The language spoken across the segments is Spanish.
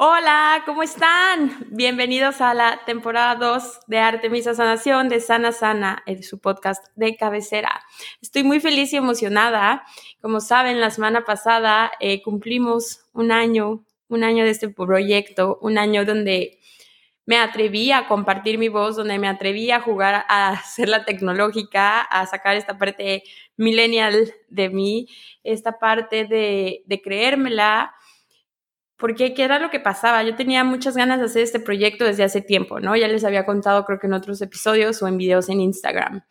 Hola, ¿cómo están? Bienvenidos a la temporada 2 de Artemisa Sanación de Sana Sana, en su podcast de cabecera. Estoy muy feliz y emocionada. Como saben, la semana pasada eh, cumplimos un año, un año de este proyecto, un año donde me atreví a compartir mi voz, donde me atreví a jugar a ser la tecnológica, a sacar esta parte millennial de mí, esta parte de creérmela porque qué era lo que pasaba. Yo tenía muchas ganas de hacer este proyecto desde hace tiempo, ¿no? Ya les había contado creo que en otros episodios o en videos en Instagram.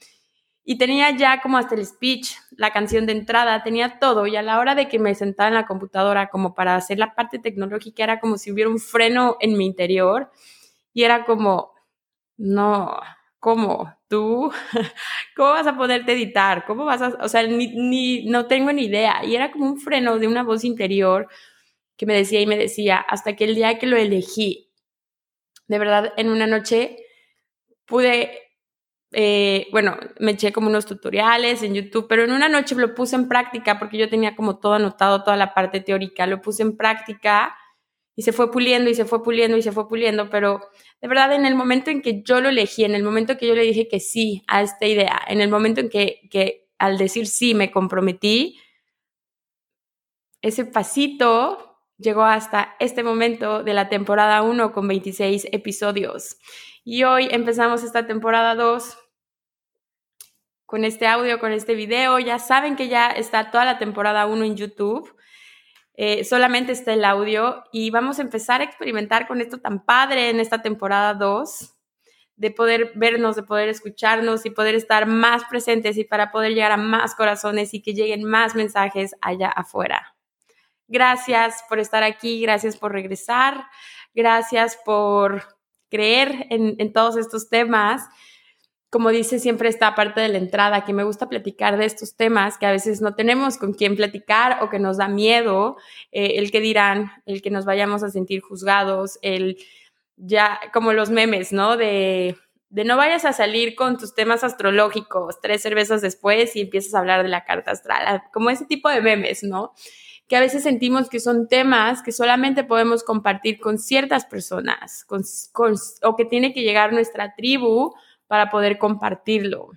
Y tenía ya como hasta el speech, la canción de entrada, tenía todo. Y a la hora de que me sentaba en la computadora como para hacer la parte tecnológica, era como si hubiera un freno en mi interior. Y era como, no, ¿cómo? ¿Tú? ¿Cómo vas a poderte editar? ¿Cómo vas a...? O sea, ni, no tengo ni idea. Y era como un freno de una voz interior que me decía y me decía, hasta que el día que lo elegí, de verdad, en una noche pude, eh, bueno, me eché como unos tutoriales en YouTube, pero en una noche lo puse en práctica porque yo tenía como todo anotado, toda la parte teórica, lo puse en práctica y se fue puliendo y se fue puliendo y se fue puliendo, pero de verdad en el momento en que yo lo elegí, en el momento que yo le dije que sí a esta idea, en el momento en que, que al decir sí me comprometí, ese pasito llegó hasta este momento de la temporada 1 con 26 episodios. Y hoy empezamos esta temporada 2 con este audio, con este video. Ya saben que ya está toda la temporada 1 en YouTube. Eh, solamente está el audio y vamos a empezar a experimentar con esto tan padre en esta temporada 2 de poder vernos, de poder escucharnos y poder estar más presentes y para poder llegar a más corazones y que lleguen más mensajes allá afuera. Gracias por estar aquí, gracias por regresar, gracias por creer en, todos estos temas. Como dice siempre esta parte de la entrada, que me gusta platicar de estos temas que a veces no tenemos con quién platicar o que nos da miedo, eh, el que dirán, el que nos vayamos a sentir juzgados, el ya como los memes, ¿no? De, de no vayas a salir con tus temas astrológicos tres cervezas después y empiezas a hablar de la carta astral, como ese tipo de memes, ¿no? Que a veces sentimos que son temas que solamente podemos compartir con ciertas personas o que tiene que llegar nuestra tribu para poder compartirlo.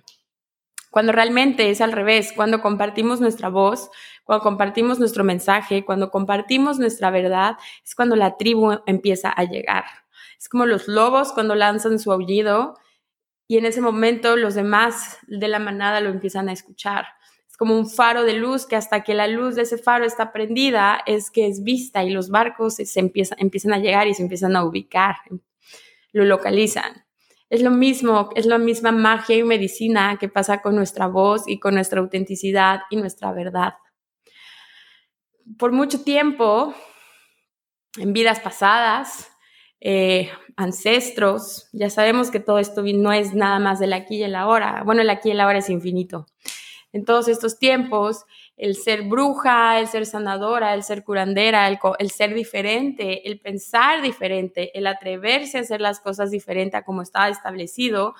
Cuando realmente es al revés, cuando compartimos nuestra voz, cuando compartimos nuestro mensaje, cuando compartimos nuestra verdad, es cuando la tribu empieza a llegar. Es como los lobos cuando lanzan su aullido y en ese momento los demás de la manada lo empiezan a escuchar como un faro de luz que hasta que la luz de ese faro está prendida es que es vista y los barcos se empiezan, a llegar y se empiezan a ubicar, lo localizan. Es lo mismo, es la misma magia y medicina que pasa con nuestra voz y con nuestra autenticidad y nuestra verdad. Por mucho tiempo, en vidas pasadas, eh, ancestros, ya sabemos que todo esto no es nada más del aquí y el ahora. Bueno, el aquí y el ahora es infinito en todos estos tiempos, el ser bruja, el ser sanadora, el ser curandera, el, ser diferente, el pensar diferente, el atreverse a hacer las cosas diferente a como estaba establecido.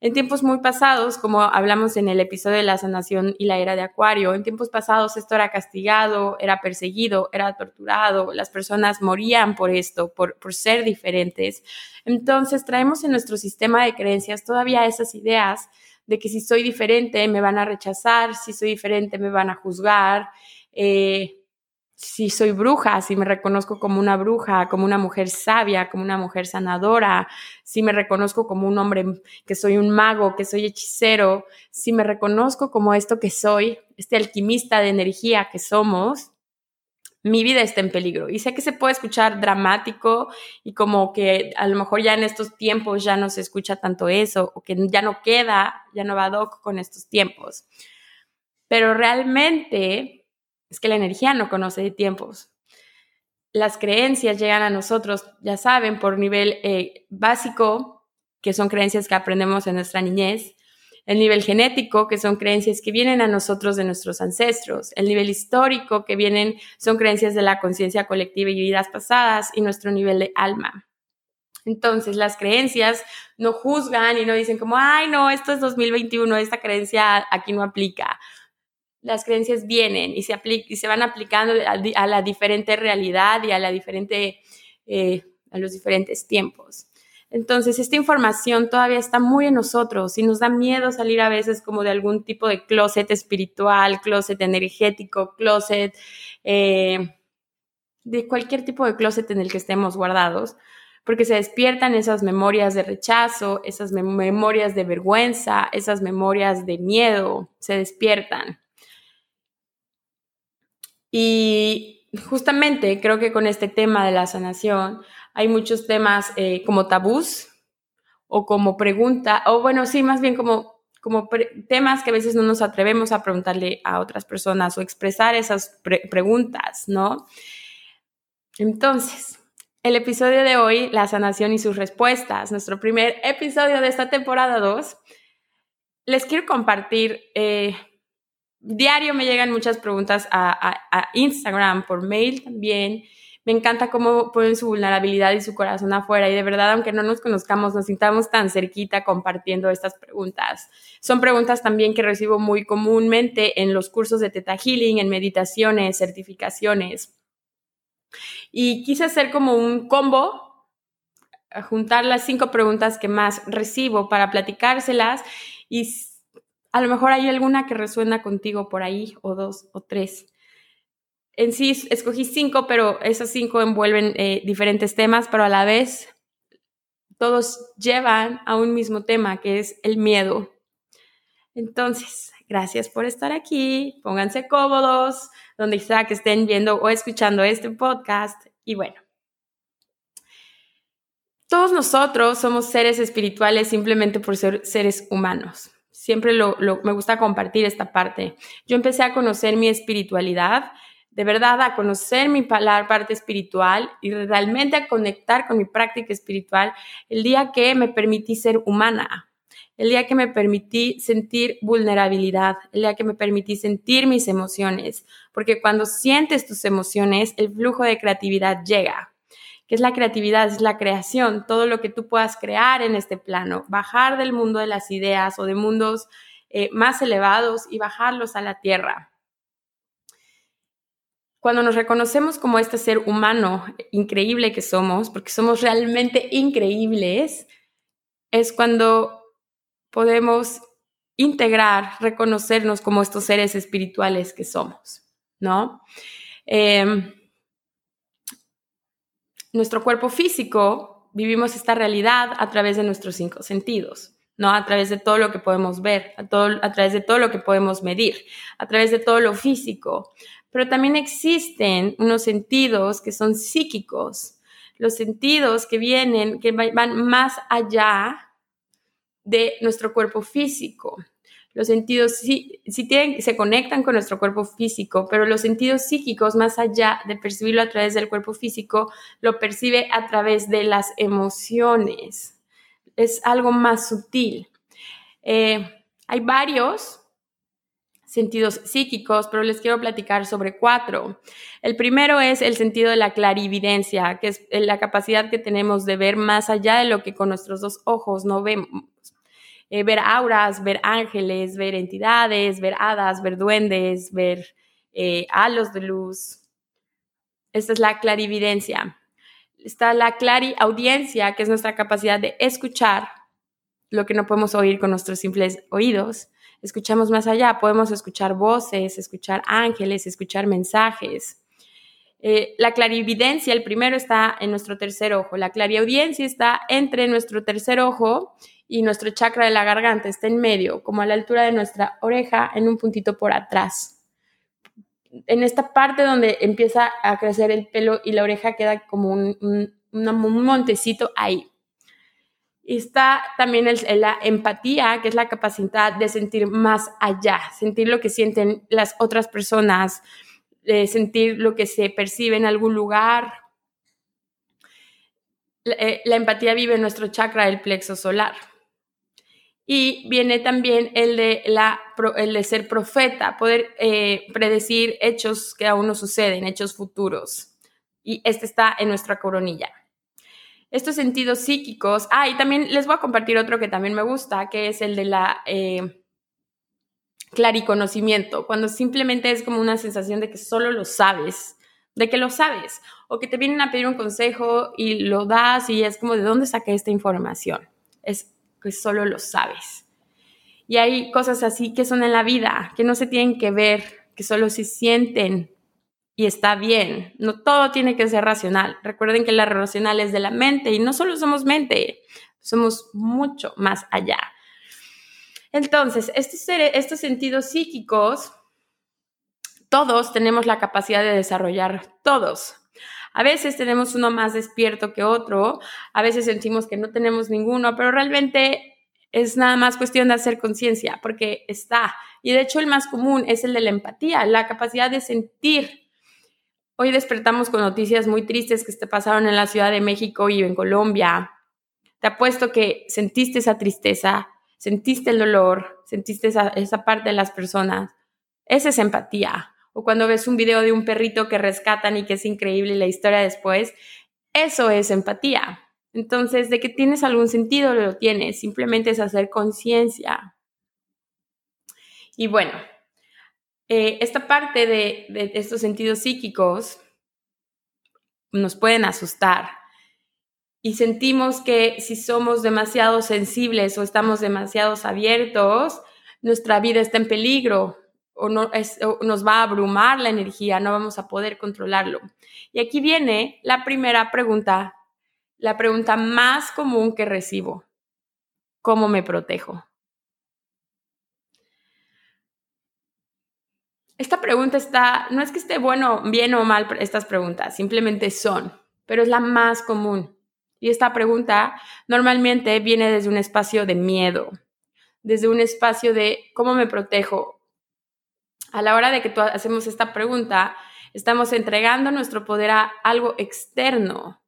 En tiempos muy pasados, como hablamos en el episodio de la sanación y la era de Acuario, en tiempos pasados esto era castigado, era perseguido, era torturado, las personas morían por esto, por, por ser diferentes. Entonces traemos en nuestro sistema de creencias todavía esas ideas de que si soy diferente me van a rechazar, si soy diferente me van a juzgar, eh, si soy bruja, si me reconozco como una bruja, como una mujer sabia, como una mujer sanadora, si me reconozco como un hombre que soy un mago, que soy hechicero, si me reconozco como esto que soy, este alquimista de energía que somos, mi vida está en peligro. Y sé que se puede escuchar dramático y como que a lo mejor ya en estos tiempos ya no se escucha tanto eso o que ya no queda, ya no va doc con estos tiempos. Pero realmente es que la energía no conoce de tiempos. las creencias llegan a nosotros, ya saben, por nivel eh, básico, que son creencias que aprendemos en nuestra niñez, el nivel genético, que son creencias que vienen a nosotros de nuestros ancestros, el nivel histórico, que vienen, son creencias de la conciencia colectiva y vidas pasadas, y nuestro nivel de alma. Entonces, las creencias no juzgan y no dicen como, ay, no, esto es 2021, esta creencia aquí no aplica. Las creencias vienen y se, y se van aplicando a, la diferente realidad y a, la diferente, eh, a los diferentes tiempos. Entonces, esta información todavía está muy en nosotros y nos da miedo salir a veces como de algún tipo de closet espiritual, closet energético, closet, eh, de cualquier tipo de closet en el que estemos guardados, porque se despiertan esas memorias de rechazo, esas memorias de vergüenza, esas memorias de miedo, se despiertan. Y justamente creo que con este tema de la sanación, hay muchos temas eh, como tabús o como pregunta, o bueno, sí, más bien como, como temas que a veces no nos atrevemos a preguntarle a otras personas o expresar esas preguntas, ¿no? Entonces, el episodio de hoy, la sanación y sus respuestas, nuestro primer episodio de esta temporada 2, les quiero compartir, eh, diario me llegan muchas preguntas a Instagram, por mail también, me encanta cómo ponen su vulnerabilidad y su corazón afuera y de verdad, aunque no nos conozcamos, nos sintamos tan cerquita compartiendo estas preguntas. Son preguntas también que recibo muy comúnmente en los cursos de Teta Healing, en meditaciones, certificaciones. Y quise hacer como un combo, juntar las cinco preguntas que más recibo para platicárselas y a lo mejor hay alguna que resuena contigo por ahí, o dos, o tres en sí escogí cinco, pero esas cinco envuelven eh, diferentes temas, pero a la vez todos llevan a un mismo tema, que es el miedo. Entonces, gracias por estar aquí, pónganse cómodos, donde sea que estén viendo o escuchando este podcast. Y bueno, todos nosotros somos seres espirituales simplemente por ser seres humanos. Siempre me gusta compartir esta parte. Yo empecé a conocer mi espiritualidad de verdad a conocer mi parte espiritual y realmente a conectar con mi práctica espiritual el día que me permití ser humana, el día que me permití sentir vulnerabilidad, el día que me permití sentir mis emociones, porque cuando sientes tus emociones, el flujo de creatividad llega. ¿Qué es la creatividad? Es la creación, todo lo que tú puedas crear en este plano, bajar del mundo de las ideas o de mundos eh, más elevados y bajarlos a la tierra. Cuando nos reconocemos como este ser humano increíble que somos, porque somos realmente increíbles, es cuando podemos integrar, reconocernos como estos seres espirituales que somos, ¿no? Em, nuestro cuerpo físico, vivimos esta realidad a través de nuestros cinco sentidos, ¿no? A través de todo lo que podemos ver, a, a través de todo lo que podemos medir, a través de todo lo físico, pero también existen unos sentidos que son psíquicos, los sentidos que vienen, que van más allá de nuestro cuerpo físico. Los sentidos sí, se conectan con nuestro cuerpo físico, pero los sentidos psíquicos, más allá de percibirlo a través del cuerpo físico, lo percibe a través de las emociones. Es algo más sutil. Eh, hay varios sentidos psíquicos, pero les quiero platicar sobre cuatro. El primero es el sentido de la clarividencia, que es la capacidad que tenemos de ver más allá de lo que con nuestros dos ojos no vemos. Eh, ver auras, ver ángeles, ver entidades, ver hadas, ver duendes, ver eh, halos de luz. Esta es la clarividencia. Está la clariaudiencia, que es nuestra capacidad de escuchar lo que no podemos oír con nuestros simples oídos escuchamos más allá, podemos escuchar voces, escuchar ángeles, escuchar mensajes. Eh, la clarividencia, el primero está en nuestro tercer ojo, la clariaudiencia está entre nuestro tercer ojo y nuestro chakra de la garganta, está en medio, como a la altura de nuestra oreja, en un puntito por atrás. En esta parte donde empieza a crecer el pelo y la oreja queda como un montecito ahí está también la empatía, que es la capacidad de sentir más allá, sentir lo que sienten las otras personas, sentir lo que se percibe en algún lugar eh, la empatía vive en nuestro chakra del plexo solar. Y viene también el de, la, el de ser profeta, poder eh, predecir hechos que aún no suceden, hechos futuros. Y este está en nuestra coronilla. Estos sentidos psíquicos. Ah, y también les voy a compartir otro que también me gusta, que es el de la eh, clariconocimiento, cuando simplemente es como una sensación de que solo lo sabes, de que lo sabes, o que te vienen a pedir un consejo y lo das y es como, ¿de dónde saqué esta información? Es que solo lo sabes. Y hay cosas así que son en la vida, que no se tienen que ver, que solo se sienten y está bien. No todo tiene que ser racional. Recuerden que la racional es de la mente y no solo somos mente, somos mucho más allá. Entonces, estos, estos sentidos psíquicos, todos tenemos la capacidad de desarrollar, todos. A veces tenemos uno más despierto que otro, a veces sentimos que no tenemos ninguno, pero realmente es nada más cuestión de hacer conciencia, porque está. Y de hecho el más común es el de la empatía, la capacidad de sentir. Hoy despertamos con noticias muy tristes que se pasaron en la Ciudad de México y en Colombia. Te apuesto que sentiste esa tristeza, sentiste el dolor, sentiste esa, esa parte de las personas. Esa es empatía o cuando ves un video de un perrito que rescatan y que es increíble la historia después, eso es empatía. Entonces, de que tienes algún sentido, lo tienes, simplemente es hacer conciencia. Y bueno, eh, esta parte de, estos sentidos psíquicos nos pueden asustar y sentimos que si somos demasiado sensibles o estamos demasiado abiertos, nuestra vida está en peligro, o, no, nos va a abrumar la energía, no vamos a poder controlarlo. Y aquí viene la primera pregunta, la pregunta más común que recibo. ¿Cómo me protejo? Esta pregunta está, no es que esté bueno, bien o mal estas preguntas, simplemente son, pero es la más común. Y esta pregunta normalmente viene desde un espacio de miedo, desde un espacio de cómo me protejo, a la hora de que tú hacemos esta pregunta, estamos entregando nuestro poder a algo externo.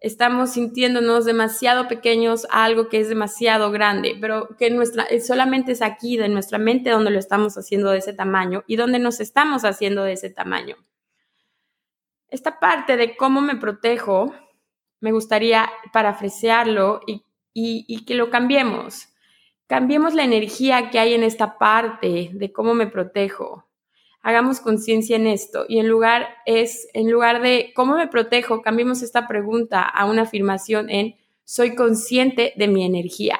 Estamos sintiéndonos demasiado pequeños a algo que es demasiado grande, pero que nuestra, eh, solamente es aquí, de nuestra mente, donde lo estamos haciendo de ese tamaño y donde nos estamos haciendo de ese tamaño. Esta parte de cómo me protejo, me gustaría parafrasearlo y, y que lo cambiemos. Cambiemos la energía que hay en esta parte de cómo me protejo. Hagamos conciencia en esto y en lugar es en lugar de cómo me protejo, cambiemos esta pregunta a una afirmación en soy consciente de mi energía.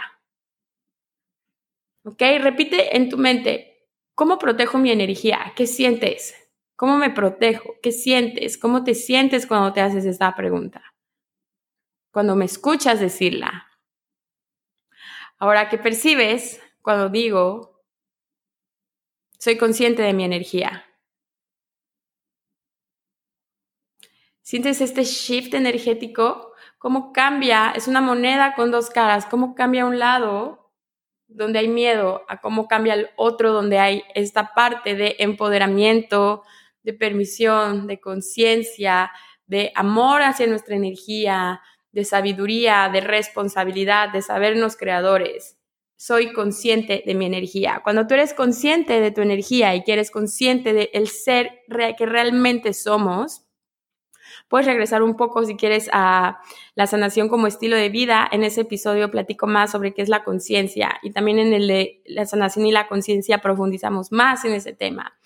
¿Ok? Repite en tu mente, ¿cómo protejo mi energía? ¿Qué sientes? ¿Cómo me protejo? ¿Qué sientes? ¿Cómo te sientes cuando te haces esta pregunta? Cuando me escuchas decirla. Ahora, ¿qué percibes cuando digo, soy consciente de mi energía? ¿Sientes este shift energético? ¿Cómo cambia? Es una moneda con dos caras. ¿Cómo cambia un lado donde hay miedo a cómo cambia el otro donde hay esta parte de empoderamiento, de permisión, de conciencia, de amor hacia nuestra energía, de sabiduría, de responsabilidad, de sabernos creadores. Soy consciente de mi energía. Cuando tú eres consciente de tu energía y que eres consciente del ser que realmente somos, puedes regresar un poco si quieres a la sanación como estilo de vida. En ese episodio platico más sobre qué es la conciencia y también en el de la sanación y la conciencia profundizamos más en ese tema.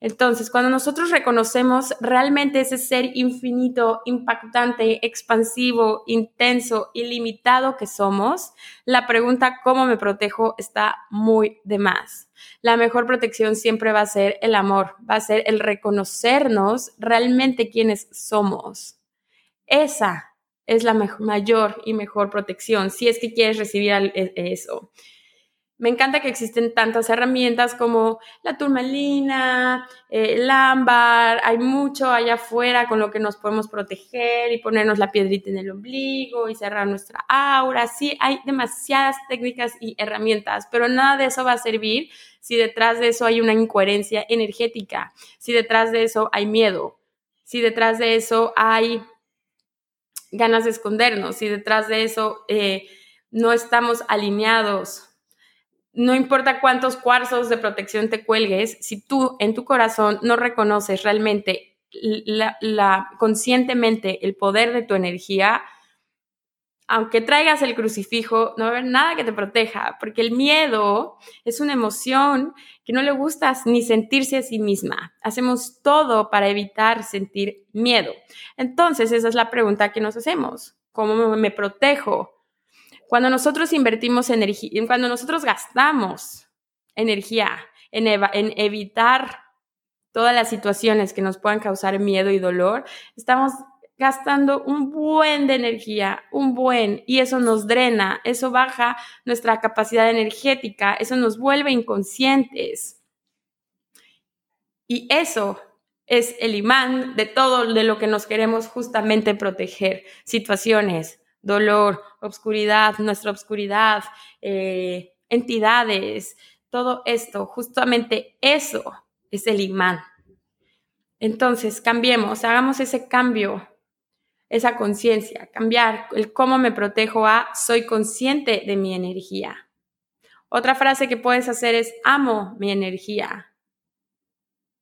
Entonces, cuando nosotros reconocemos realmente ese ser infinito, impactante, expansivo, intenso, ilimitado que somos, la pregunta ¿cómo me protejo? está muy de más. La mejor protección siempre va a ser el amor, va a ser el reconocernos realmente quienes somos. Esa es la mayor y mejor protección si es que quieres recibir e-, eso. Me encanta que existen tantas herramientas como la turmalina, eh, el ámbar, hay mucho allá afuera con lo que nos podemos proteger y ponernos la piedrita en el ombligo y cerrar nuestra aura. Sí, hay demasiadas técnicas y herramientas, pero nada de eso va a servir si detrás de eso hay una incoherencia energética, si detrás de eso hay miedo, si detrás de eso hay ganas de escondernos y detrás de eso eh, no estamos alineados. No importa cuántos cuarzos de protección te cuelgues, si tú en tu corazón no reconoces realmente la, conscientemente el poder de tu energía, aunque traigas el crucifijo, no va a haber nada que te proteja, porque el miedo es una emoción que no le gusta ni sentirse a sí misma. Hacemos todo para evitar sentir miedo. Entonces, esa es la pregunta que nos hacemos. ¿Cómo me protejo? Cuando nosotros invertimos energía, cuando nosotros gastamos energía en, en evitar todas las situaciones que nos puedan causar miedo y dolor, estamos gastando un buen de energía, un buen, y eso nos drena, eso baja nuestra capacidad energética, eso nos vuelve inconscientes. Y eso es el imán de todo de lo que nos queremos justamente proteger. Situaciones, dolor, obscuridad, nuestra obscuridad, eh, entidades, todo esto, justamente eso es el imán. Entonces, cambiemos, hagamos ese cambio esa conciencia, cambiar el cómo me protejo a soy consciente de mi energía. Otra frase que puedes hacer es amo mi energía.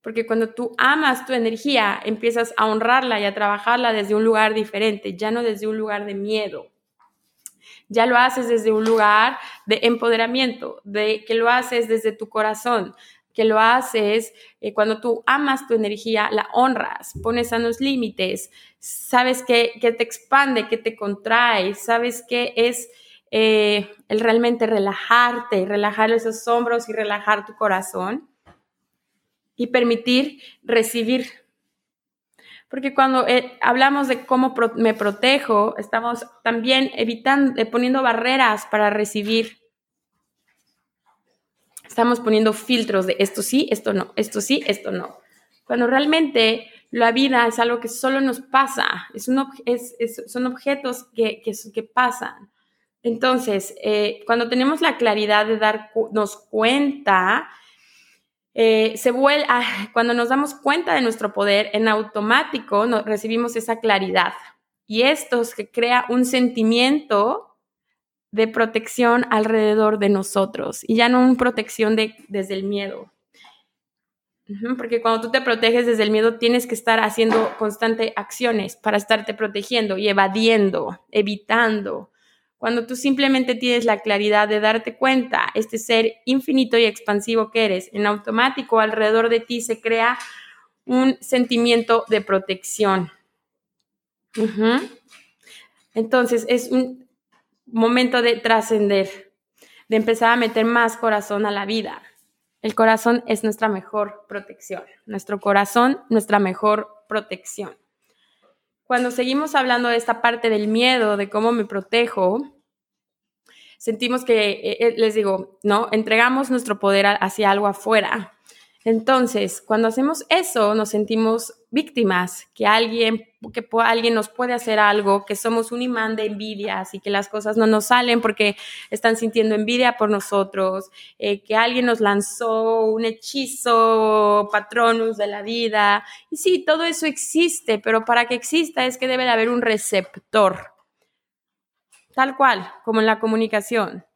Porque cuando tú amas tu energía, empiezas a honrarla y a trabajarla desde un lugar diferente, ya no desde un lugar de miedo. Ya lo haces desde un lugar de empoderamiento, de que lo haces desde tu corazón, que lo haces eh, cuando tú amas tu energía, la honras, pones sanos límites, sabes que, te expande, que te contrae, sabes que es eh, el realmente relajarte, relajar esos hombros y relajar tu corazón y permitir recibir. Porque cuando eh, hablamos de cómo me protejo, estamos también evitando, poniendo barreras para recibir estamos poniendo filtros de esto sí, esto no, esto sí, esto no. Cuando realmente la vida es algo que solo nos pasa, es un es, son objetos que, que, pasan. Entonces, eh, cuando tenemos la claridad de darnos cuenta, eh, se vuelve, ah, cuando nos damos cuenta de nuestro poder, en automático recibimos esa claridad. Y esto es que crea un sentimiento de protección alrededor de nosotros y ya no una protección de, desde el miedo. Porque cuando tú te proteges desde el miedo tienes que estar haciendo constantes acciones para estarte protegiendo y evadiendo, evitando. Cuando tú simplemente tienes la claridad de darte cuenta, este ser infinito y expansivo que eres, en automático alrededor de ti se crea un sentimiento de protección. Entonces, es un, momento de trascender, de empezar a meter más corazón a la vida. El corazón es nuestra mejor protección, nuestro corazón, nuestra mejor protección. Cuando seguimos hablando de esta parte del miedo, de cómo me protejo, sentimos que, eh, eh, les digo, ¿no? Entregamos nuestro poder hacia algo afuera. Entonces, cuando hacemos eso, nos sentimos víctimas, que alguien, que alguien nos puede hacer algo, que somos un imán de envidias y que las cosas no nos salen porque están sintiendo envidia por nosotros, eh, que alguien nos lanzó un hechizo, patronus de la vida. Y sí, todo eso existe, pero para que exista es que debe de haber un receptor. Tal cual, como en la comunicación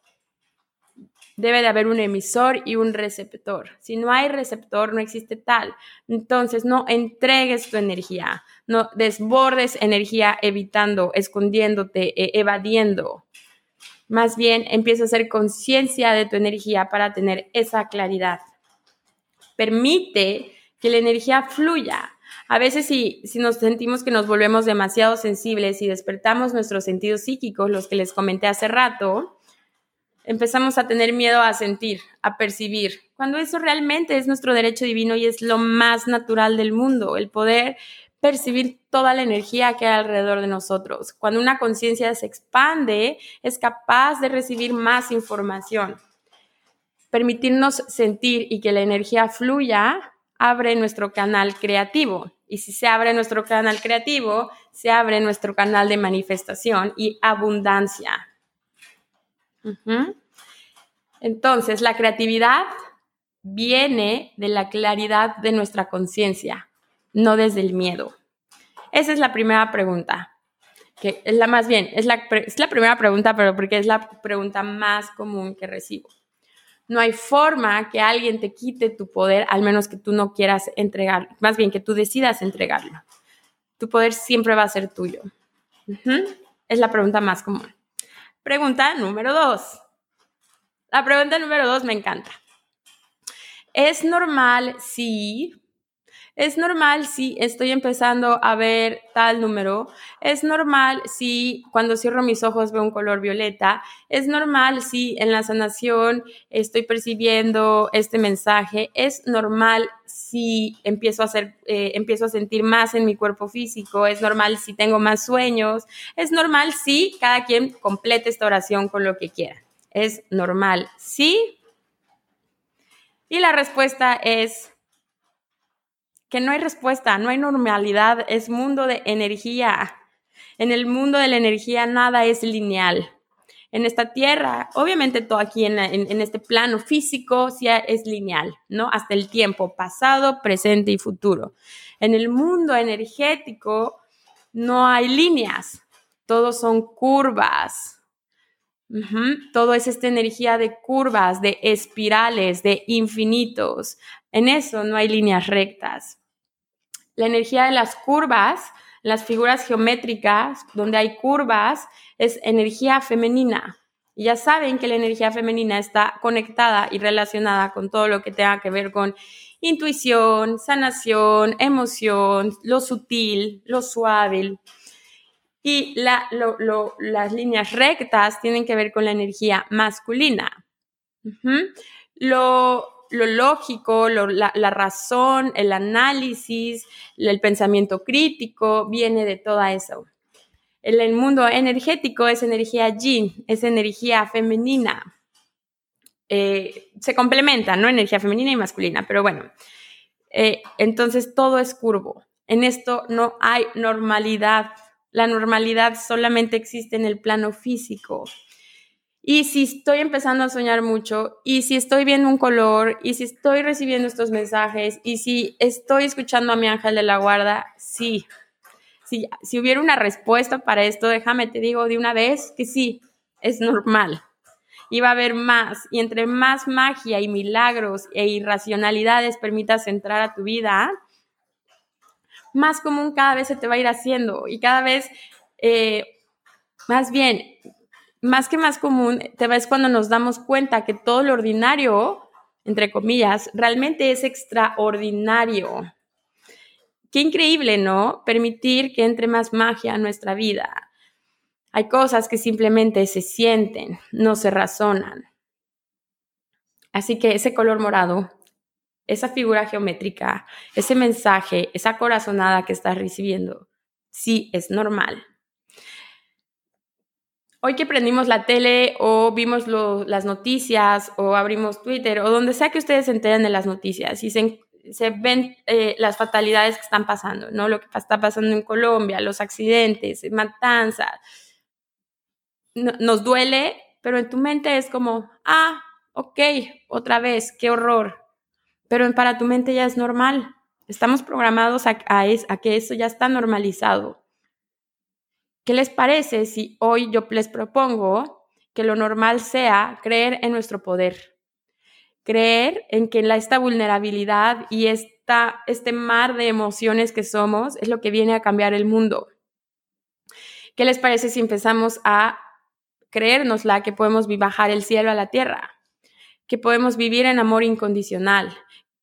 debe de haber un emisor y un receptor. Si no hay receptor, no existe tal. Entonces, no entregues tu energía, no desbordes energía evitando, escondiéndote, e, evadiendo. Más bien, empieza a hacer conciencia de tu energía para tener esa claridad. Permite que la energía fluya. A veces si, si nos sentimos que nos volvemos demasiado sensibles y despertamos nuestros sentidos psíquicos, los que les comenté hace rato, empezamos a tener miedo a sentir, a percibir, cuando eso realmente es nuestro derecho divino y es lo más natural del mundo, el poder percibir toda la energía que hay alrededor de nosotros. Cuando una conciencia se expande, es capaz de recibir más información. Permitirnos sentir y que la energía fluya abre nuestro canal creativo. Y si se abre nuestro canal creativo, se abre nuestro canal de manifestación y abundancia. Entonces, la creatividad viene de la claridad de nuestra conciencia, no desde el miedo. Esa es la primera pregunta. que es la más bien, es la, es la primera pregunta, pero porque es la pregunta más común que recibo. No hay forma que alguien te quite tu poder, al menos que tú no quieras entregarlo, más bien que tú decidas entregarlo. Tu poder siempre va a ser tuyo. Es la pregunta más común. Pregunta número dos. La pregunta número dos me encanta. ¿Es normal si es normal si estoy empezando a ver tal número. Es normal si cuando cierro mis ojos veo un color violeta. Es normal si en la sanación estoy percibiendo este mensaje. Es normal si empiezo a hacer, eh, empiezo a sentir más en mi cuerpo físico. Es normal si tengo más sueños. Es normal si cada quien complete esta oración con lo que quiera. Es normal, ¿sí? Y la respuesta es que no hay respuesta, no hay normalidad, es mundo de energía. En el mundo de la energía nada es lineal. En esta tierra, obviamente todo aquí en, este plano físico sí es lineal, ¿no? Hasta el tiempo pasado, presente y futuro. En el mundo energético no hay líneas, todos son curvas. Todo es esta energía de curvas, de espirales, de infinitos. En eso no hay líneas rectas la energía de las curvas, las figuras geométricas, donde hay curvas, es energía femenina. Y ya saben que la energía femenina está conectada y relacionada con todo lo que tenga que ver con intuición, sanación, emoción, lo sutil, lo suave. Y las líneas rectas tienen que ver con la energía masculina. Lo lo lógico, la, razón, el análisis, el pensamiento crítico, viene de todo eso. El, el mundo energético es energía yin, es energía femenina. Eh, se complementan, ¿no? Energía femenina y masculina, pero bueno. Eh, entonces todo es curvo. En esto no hay normalidad. La normalidad solamente existe en el plano físico. Y si estoy empezando a soñar mucho, y si estoy viendo un color, y si estoy recibiendo estos mensajes, y si estoy escuchando a mi ángel de la guarda, sí. Si, si hubiera una respuesta para esto, déjame, te digo de una vez que sí, es normal. Y va a haber más. Y entre más magia y milagros e irracionalidades permitas entrar a tu vida, más común cada vez se te va a ir haciendo. Y cada vez, eh, más bien, más que más común, te ves cuando nos damos cuenta que todo lo ordinario, entre comillas, realmente es extraordinario. Qué increíble, ¿no? Permitir que entre más magia a nuestra vida. Hay cosas que simplemente se sienten, no se razonan. Así que ese color morado, esa figura geométrica, ese mensaje, esa corazonada que estás recibiendo, sí es normal hoy que prendimos la tele o vimos las noticias o abrimos Twitter o donde sea que ustedes se enteren de las noticias y se, ven eh, las fatalidades que están pasando, ¿no? Lo que está pasando en Colombia, los accidentes, matanzas. nos duele, pero en tu mente es como, ah, ok, otra vez, qué horror. Pero para tu mente ya es normal. Estamos programados a que eso ya está normalizado. ¿Qué les parece si hoy yo les propongo que lo normal sea creer en nuestro poder? Creer en que esta vulnerabilidad y esta, este mar de emociones que somos es lo que viene a cambiar el mundo. ¿Qué les parece si empezamos a creérnosla que podemos bajar el cielo a la tierra? Que podemos vivir en amor incondicional,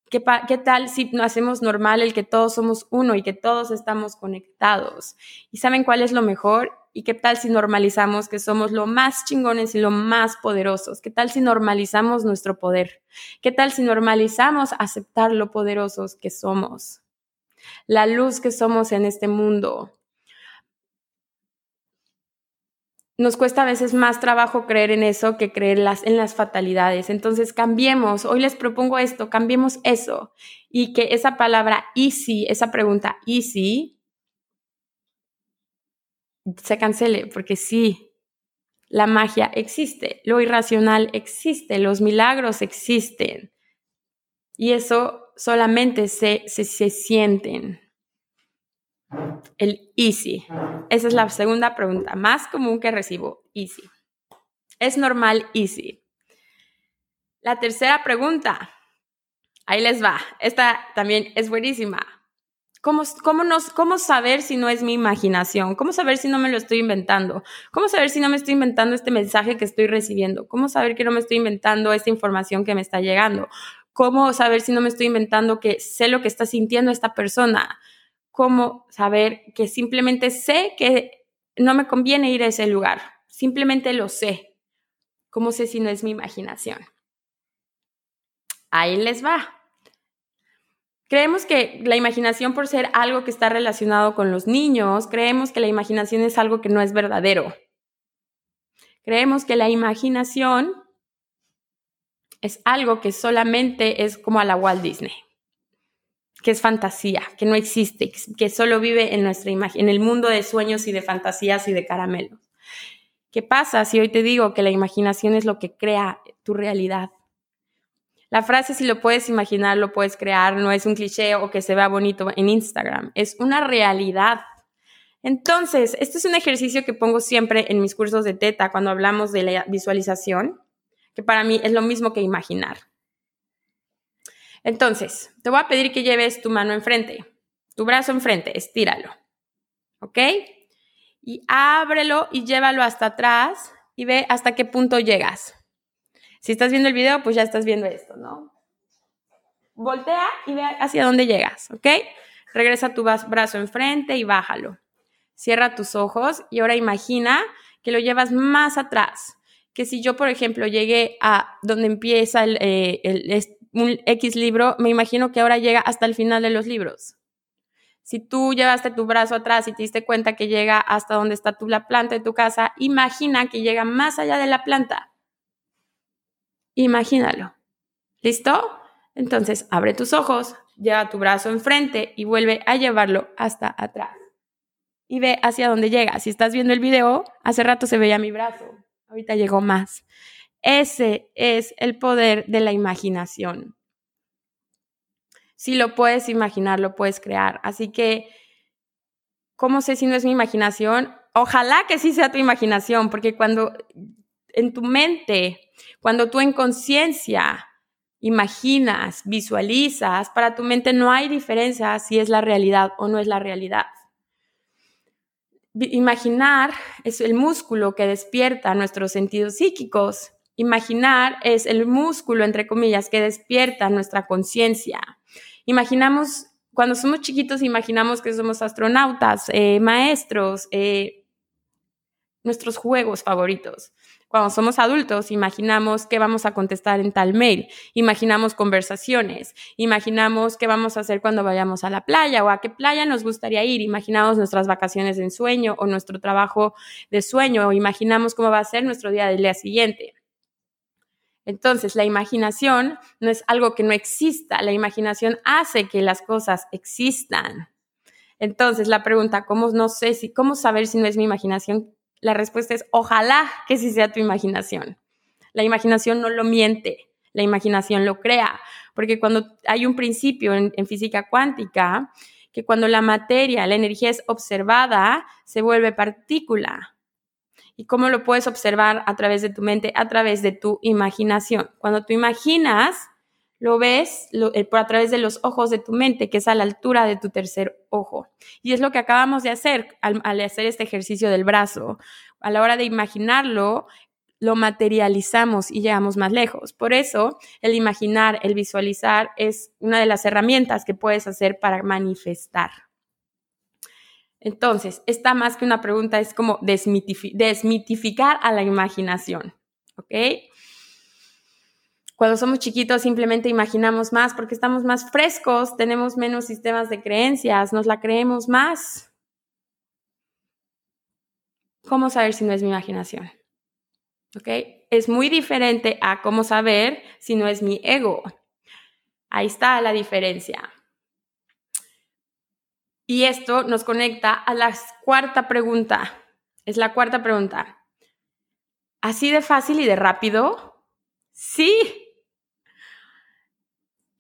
¿Qué, tal si hacemos normal el que todos somos uno y que todos estamos conectados? ¿Y saben cuál es lo mejor? ¿Y qué tal si normalizamos que somos lo más chingones y lo más poderosos? ¿Qué tal si normalizamos nuestro poder? ¿Qué tal si normalizamos aceptar lo poderosos que somos? La luz que somos en este mundo, nos cuesta a veces más trabajo creer en eso que creer en las fatalidades. Entonces, cambiemos. Hoy les propongo esto, cambiemos eso. Y que esa palabra easy, esa pregunta easy, se cancele, porque sí, la magia existe, lo irracional existe, los milagros existen. Y eso solamente se, se, se sienten. El easy. Esa es la segunda pregunta, más común que recibo. Easy. Es normal easy. La tercera pregunta. Ahí les va. Esta también es buenísima. ¿Cómo, cómo, ¿Cómo saber si no es mi imaginación? ¿Cómo saber si no me lo estoy inventando? ¿Cómo saber si no me estoy inventando este mensaje que estoy recibiendo? ¿Cómo saber que no me estoy inventando esta información que me está llegando? ¿Cómo saber si no me estoy inventando que sé lo que está sintiendo esta persona? ¿Cómo saber que simplemente sé que no me conviene ir a ese lugar? Simplemente lo sé. ¿Cómo sé si no es mi imaginación? Ahí les va. Creemos que la imaginación, por ser algo que está relacionado con los niños, creemos que la imaginación es algo que no es verdadero. Creemos que la imaginación es algo que solamente es como a la Walt Disney, que es fantasía, que no existe, que solo vive en nuestra imagen, en el mundo de sueños y de fantasías y de caramelos. ¿Qué pasa si hoy te digo que la imaginación es lo que crea tu realidad? La frase, si lo puedes imaginar, lo puedes crear, no es un cliché o que se vea bonito en Instagram, es una realidad. Entonces, este es un ejercicio que pongo siempre en mis cursos de Teta cuando hablamos de la visualización, que para mí es lo mismo que imaginar. Entonces, te voy a pedir que lleves tu mano enfrente, tu brazo enfrente, estíralo, ¿ok? Y ábrelo y llévalo hasta atrás y ve hasta qué punto llegas. Si estás viendo el video, pues ya estás viendo esto, ¿no? Voltea y ve hacia dónde llegas, ¿ok? Regresa tu brazo enfrente y bájalo. Cierra tus ojos y ahora imagina que lo llevas más atrás. Que si yo, por ejemplo, llegué a donde empieza el, eh, un X libro, me imagino que ahora llega hasta el final de los libros. Si tú llevaste tu brazo atrás y te diste cuenta que llega hasta donde está tu, la planta de tu casa, imagina que llega más allá de la planta. Imagínalo. ¿Listo? Entonces, abre tus ojos, lleva tu brazo enfrente y vuelve a llevarlo hasta atrás. Y ve hacia dónde llega. Si estás viendo el video, hace rato se veía mi brazo. Ahorita llegó más. Ese es el poder de la imaginación. Si lo puedes imaginar, lo puedes crear. Así que, ¿cómo sé si no es mi imaginación? Ojalá que sí sea tu imaginación, porque cuando en tu mente cuando tú en conciencia imaginas, visualizas, para tu mente no hay diferencia si es la realidad o no es la realidad. Imaginar es el músculo que despierta nuestros sentidos psíquicos. Imaginar es el músculo, entre comillas, que despierta nuestra conciencia. Imaginamos, cuando somos chiquitos, imaginamos que somos astronautas, eh, maestros, eh, nuestros juegos favoritos. Cuando somos adultos, imaginamos qué vamos a contestar en tal mail, imaginamos conversaciones, imaginamos qué vamos a hacer cuando vayamos a la playa o a qué playa nos gustaría ir, imaginamos nuestras vacaciones en sueño o nuestro trabajo de sueño, o imaginamos cómo va a ser nuestro día del día siguiente. Entonces, la imaginación no es algo que no exista, la imaginación hace que las cosas existan. Entonces, la pregunta, ¿cómo no sé si, cómo saber si no es mi imaginación? La respuesta es ojalá que sí sea tu imaginación. La imaginación no lo miente, la imaginación lo crea, porque cuando hay un principio en, física cuántica, que cuando la materia, la energía es observada, se vuelve partícula. ¿Y cómo lo puedes observar a través de tu mente? A través de tu imaginación. Cuando tú imaginas, lo ves eh, por a través de los ojos de tu mente, que es a la altura de tu tercer ojo. Y es lo que acabamos de hacer al, hacer este ejercicio del brazo. A la hora de imaginarlo, lo materializamos y llegamos más lejos. Por eso, el imaginar, el visualizar es una de las herramientas que puedes hacer para manifestar. Entonces, esta más que una pregunta es como desmitificar a la imaginación. ¿Ok? Cuando somos chiquitos simplemente imaginamos más porque estamos más frescos, tenemos menos sistemas de creencias, nos la creemos más. ¿Cómo saber si no es mi imaginación? ¿Ok? Es muy diferente a cómo saber si no es mi ego. Ahí está la diferencia. Y esto nos conecta a la cuarta pregunta. Es la cuarta pregunta. ¿Así de fácil y de rápido? Sí,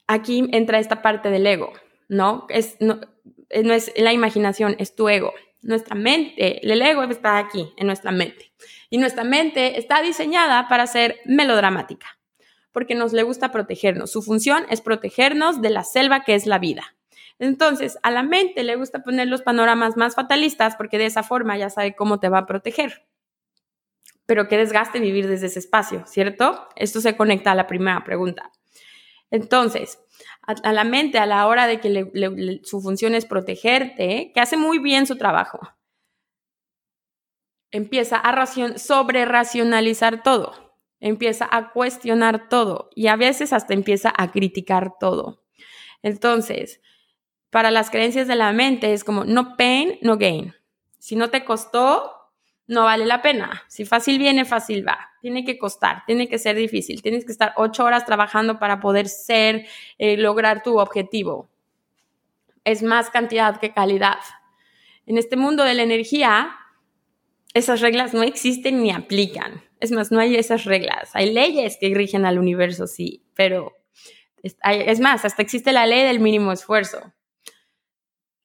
aquí entra esta parte del ego, ¿no? Es, eh, no es la imaginación, es tu ego. Nuestra mente, el ego está aquí, en nuestra mente. Y nuestra mente está diseñada para ser melodramática, porque nos le gusta protegernos. Su función es protegernos de la selva que es la vida. Entonces, a la mente le gusta poner los panoramas más fatalistas porque de esa forma ya sabe cómo te va a proteger. Pero qué desgaste vivir desde ese espacio, ¿cierto? Esto se conecta a la primera pregunta. Entonces, a, la mente a la hora de que su función es protegerte, que hace muy bien su trabajo, empieza a sobre racionalizar todo, empieza a cuestionar todo y a veces hasta empieza a criticar todo. Entonces, para las creencias de la mente es como no pain, no gain. Si no te costó, no vale la pena. Si fácil viene, fácil va. Tiene que costar, tiene que ser difícil. Tienes que estar ocho horas trabajando para poder ser, eh, lograr tu objetivo. Es más cantidad que calidad. En este mundo de la energía, esas reglas no existen ni aplican. Es más, no hay esas reglas. Hay leyes que rigen al universo, sí, pero es más, hasta existe la ley del mínimo esfuerzo.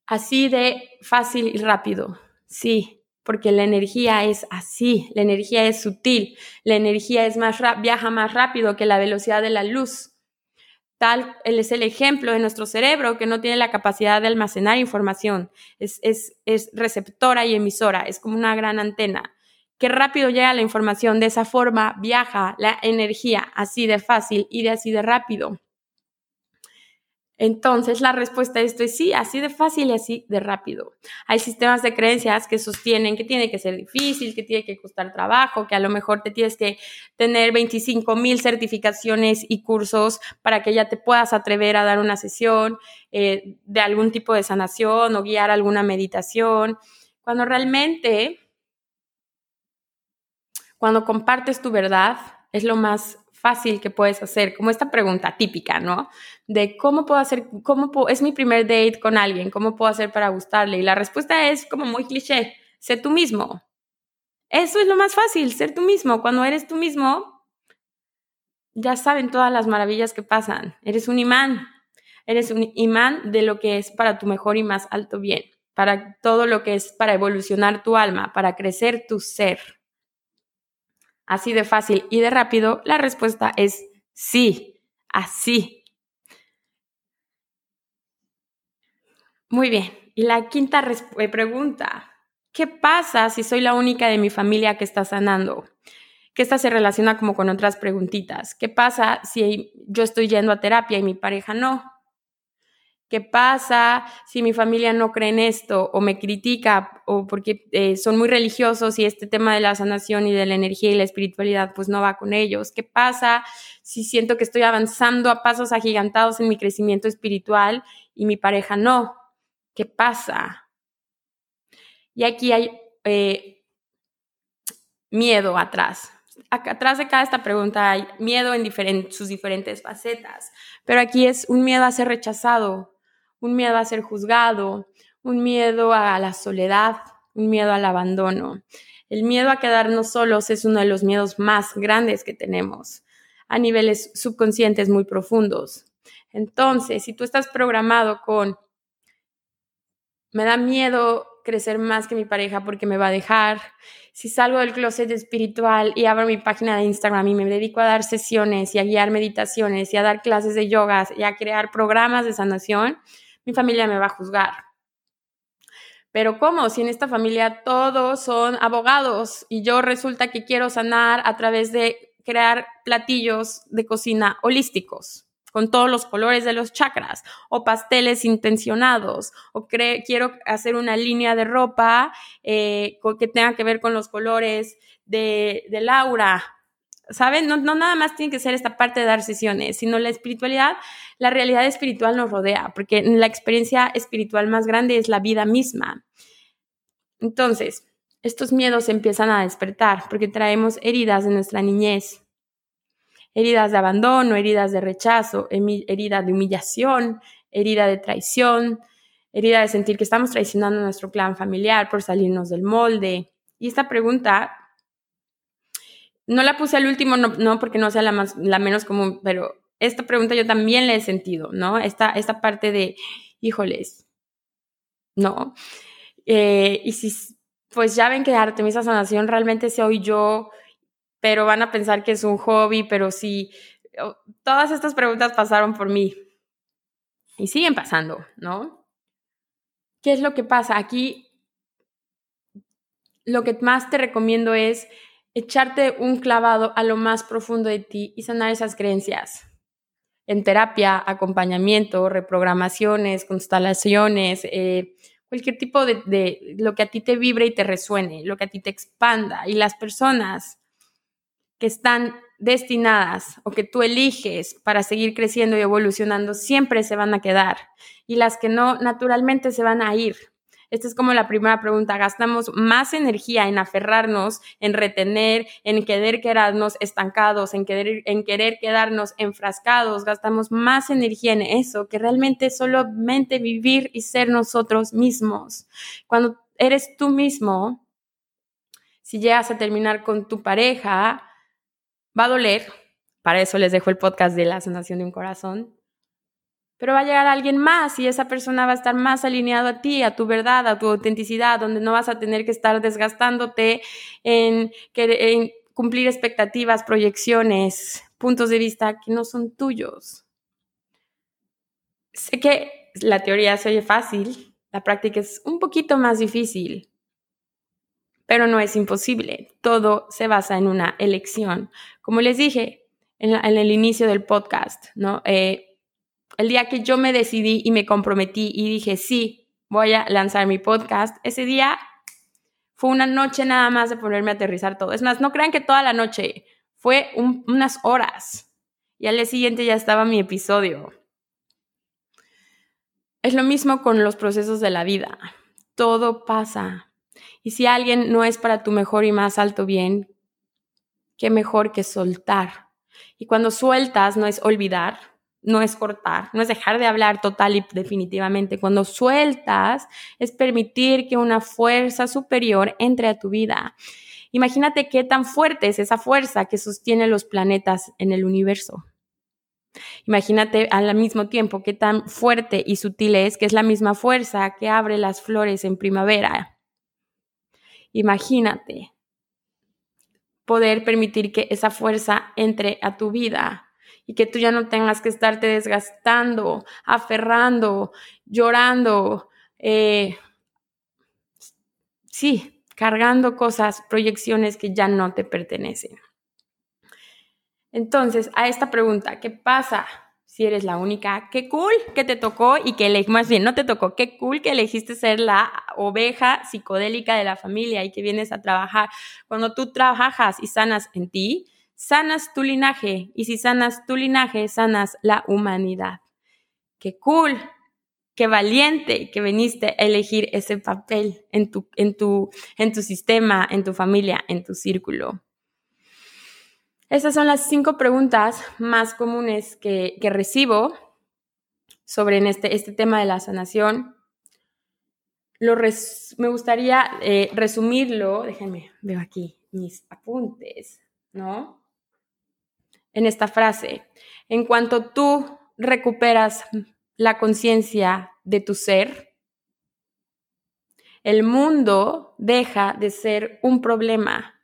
Así de fácil y rápido, sí, porque la energía es así, la energía es sutil, la energía es más viaja más rápido que la velocidad de la luz. Tal es el ejemplo de nuestro cerebro que no tiene la capacidad de almacenar información, es, es, es receptora y emisora, es como una gran antena. Qué rápido llega la información, de esa forma viaja la energía así de fácil y de así de rápido. Entonces, la respuesta a esto es sí, así de fácil y así de rápido. Hay sistemas de creencias que sostienen que tiene que ser difícil, que tiene que costar trabajo, que a lo mejor te tienes que tener 25 mil certificaciones y cursos para que ya te puedas atrever a dar una sesión eh, de algún tipo de sanación o guiar alguna meditación. Cuando realmente, cuando compartes tu verdad, es lo más fácil que puedes hacer, como esta pregunta típica, ¿no? De cómo puedo hacer, cómo puedo, es mi primer date con alguien, cómo puedo hacer para gustarle. Y la respuesta es como muy cliché, sé tú mismo. Eso es lo más fácil, ser tú mismo. Cuando eres tú mismo, ya saben todas las maravillas que pasan. Eres un imán, eres un imán de lo que es para tu mejor y más alto bien, para todo lo que es para evolucionar tu alma, para crecer tu ser así de fácil y de rápido, la respuesta es sí, así. Muy bien. Y la quinta eh, pregunta, ¿qué pasa si soy la única de mi familia que está sanando? Que esta se relaciona como con otras preguntitas. ¿Qué pasa si yo estoy yendo a terapia y mi pareja no? ¿Qué pasa si mi familia no cree en esto o me critica o porque eh, son muy religiosos y este tema de la sanación y de la energía y la espiritualidad pues no va con ellos? ¿Qué pasa si siento que estoy avanzando a pasos agigantados en mi crecimiento espiritual y mi pareja no? ¿Qué pasa? Y aquí hay eh, miedo atrás. Atrás de cada esta pregunta hay miedo en sus diferentes facetas, pero aquí es un miedo a ser rechazado, un miedo a ser juzgado, un miedo a la soledad, un miedo al abandono. El miedo a quedarnos solos es uno de los miedos más grandes que tenemos a niveles subconscientes muy profundos. Entonces, si tú estás programado con, me da miedo crecer más que mi pareja porque me va a dejar, si salgo del closet espiritual y abro mi página de Instagram y me dedico a dar sesiones y a guiar meditaciones y a dar clases de yogas y a crear programas de sanación, mi familia me va a juzgar. Pero ¿cómo? Si en esta familia todos son abogados y yo resulta que quiero sanar a través de crear platillos de cocina holísticos con todos los colores de los chakras o pasteles intencionados o quiero hacer una línea de ropa eh, que tenga que ver con los colores de, de Laura ¿saben? No, no, nada más tiene que ser esta parte de dar sesiones, sino la espiritualidad, la realidad espiritual nos rodea, porque la experiencia espiritual más grande es la vida misma. Entonces, estos miedos empiezan a despertar porque traemos heridas de nuestra niñez, heridas de abandono, heridas de rechazo, herida de humillación, herida de traición, herida de sentir que estamos traicionando a nuestro clan familiar por salirnos del molde. Y esta pregunta no la puse al último, no, porque no sea la, más, la menos común, pero esta pregunta yo también la he sentido, ¿no? Esta, esta parte de, híjoles, ¿no? Eh, y si, pues ya ven que Artemisa Sanación realmente soy yo, pero van a pensar que es un hobby, pero sí, todas estas preguntas pasaron por mí y siguen pasando, ¿no? ¿Qué es lo que pasa? Aquí lo que más te recomiendo es echarte un clavado a lo más profundo de ti y sanar esas creencias. En terapia, acompañamiento, reprogramaciones, constelaciones, eh, cualquier tipo de, de, lo que a ti te vibre y te resuene, lo que a ti te expanda. Y las personas que están destinadas o que tú eliges para seguir creciendo y evolucionando siempre se van a quedar. Y las que no, naturalmente se van a ir. Esta es como la primera pregunta. Gastamos más energía en aferrarnos, en retener, en querer quedarnos estancados, en querer, en querer quedarnos enfrascados. Gastamos más energía en eso que realmente solamente vivir y ser nosotros mismos. Cuando eres tú mismo, si llegas a terminar con tu pareja, va a doler. Para eso les dejo el podcast de la sanación de un corazón pero va a llegar alguien más y esa persona va a estar más alineado a ti, a tu verdad, a tu autenticidad, donde no vas a tener que estar desgastándote en, cumplir expectativas, proyecciones, puntos de vista que no son tuyos. Sé que la teoría se oye fácil, la práctica es un poquito más difícil, pero no es imposible. Todo se basa en una elección. Como les dije en, el inicio del podcast, ¿no? Eh, el día que yo me decidí y me comprometí y dije, sí, voy a lanzar mi podcast, ese día fue una noche nada más de ponerme a aterrizar todo. Es más, no crean que toda la noche, fue unas horas. Y al día siguiente ya estaba mi episodio. Es lo mismo con los procesos de la vida. Todo pasa. Y si alguien no es para tu mejor y más alto bien, qué mejor que soltar. Y cuando sueltas no es olvidar, no es cortar, no es dejar de hablar total y definitivamente. Cuando sueltas, es permitir que una fuerza superior entre a tu vida. Imagínate qué tan fuerte es esa fuerza que sostiene los planetas en el universo. Imagínate al mismo tiempo qué tan fuerte y sutil es, que es la misma fuerza que abre las flores en primavera. Imagínate poder permitir que esa fuerza entre a tu vida y que tú ya no tengas que estarte desgastando, aferrando, llorando, eh, sí, cargando cosas, proyecciones que ya no te pertenecen. Entonces, a esta pregunta, ¿qué pasa si eres la única? Qué cool que te tocó y que elegiste, más bien, no te tocó, qué cool que elegiste ser la oveja psicodélica de la familia y que vienes a trabajar. Cuando tú trabajas y sanas en ti, sanas tu linaje y si sanas tu linaje, sanas la humanidad. Qué cool, qué valiente que viniste a elegir ese papel en tu, sistema, en tu familia, en tu círculo. Estas son las cinco preguntas más comunes que, recibo sobre este, este tema de la sanación. Me gustaría eh, resumirlo, déjenme, veo aquí mis apuntes, ¿no? En esta frase. En cuanto tú recuperas la conciencia de tu ser, el mundo deja de ser un problema.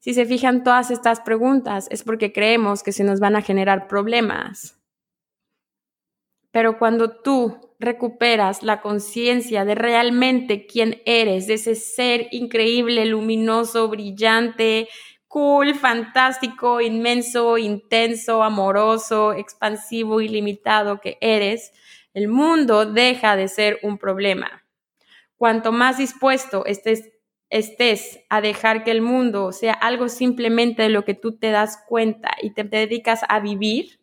Si se fijan todas estas preguntas es porque creemos que se nos van a generar problemas. Pero cuando tú recuperas la conciencia de realmente quién eres, de ese ser increíble, luminoso, brillante, cool, fantástico, inmenso, intenso, amoroso, expansivo, ilimitado que eres, el mundo deja de ser un problema. Cuanto más dispuesto estés, estés a dejar que el mundo sea algo simplemente de lo que tú te das cuenta y te dedicas a vivir,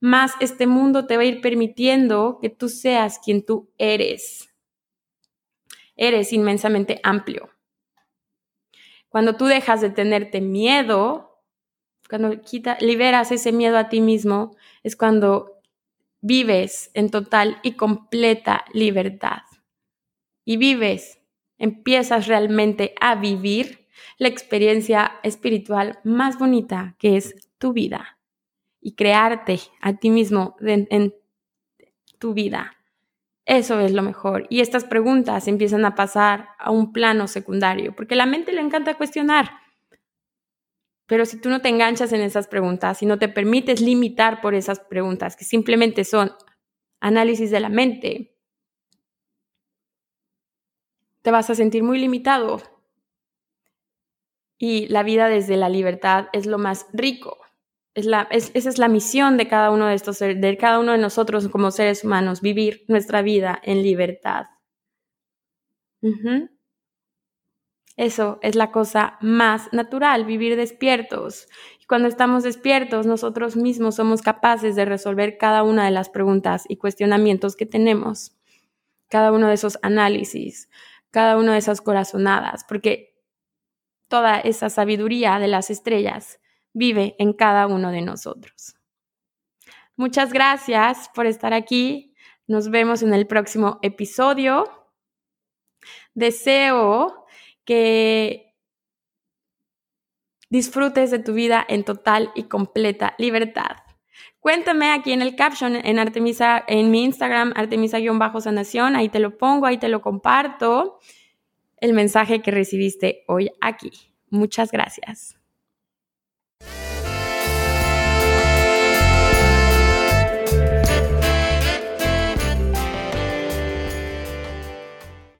más este mundo te va a ir permitiendo que tú seas quien tú eres. Eres inmensamente amplio. Cuando tú dejas de tenerte miedo, cuando liberas ese miedo a ti mismo, es cuando vives en total y completa libertad. Y vives, empiezas realmente a vivir la experiencia espiritual más bonita que es tu vida y crearte a ti mismo en tu vida Eso es lo mejor. Y estas preguntas empiezan a pasar a un plano secundario, porque la mente le encanta cuestionar. Pero si tú no te enganchas en esas preguntas y no te permites limitar por esas preguntas, que simplemente son análisis de la mente, te vas a sentir muy limitado. Y la vida desde la libertad es lo más rico. Esa es la misión de cada uno de estos, de cada uno de nosotros como seres humanos, vivir nuestra vida en libertad. Eso es la cosa más natural, vivir despiertos. Y cuando estamos despiertos, nosotros mismos somos capaces de resolver cada una de las preguntas y cuestionamientos que tenemos, cada uno de esos análisis, cada una de esas corazonadas, porque toda esa sabiduría de las estrellas vive en cada uno de nosotros. Muchas gracias por estar aquí. Nos vemos en el próximo episodio. Deseo que disfrutes de tu vida en total y completa libertad. Cuéntame aquí en el caption en Artemisa, en mi Instagram, Artemisa-sanación, ahí te lo pongo, ahí te lo comparto, el mensaje que recibiste hoy aquí. Muchas gracias.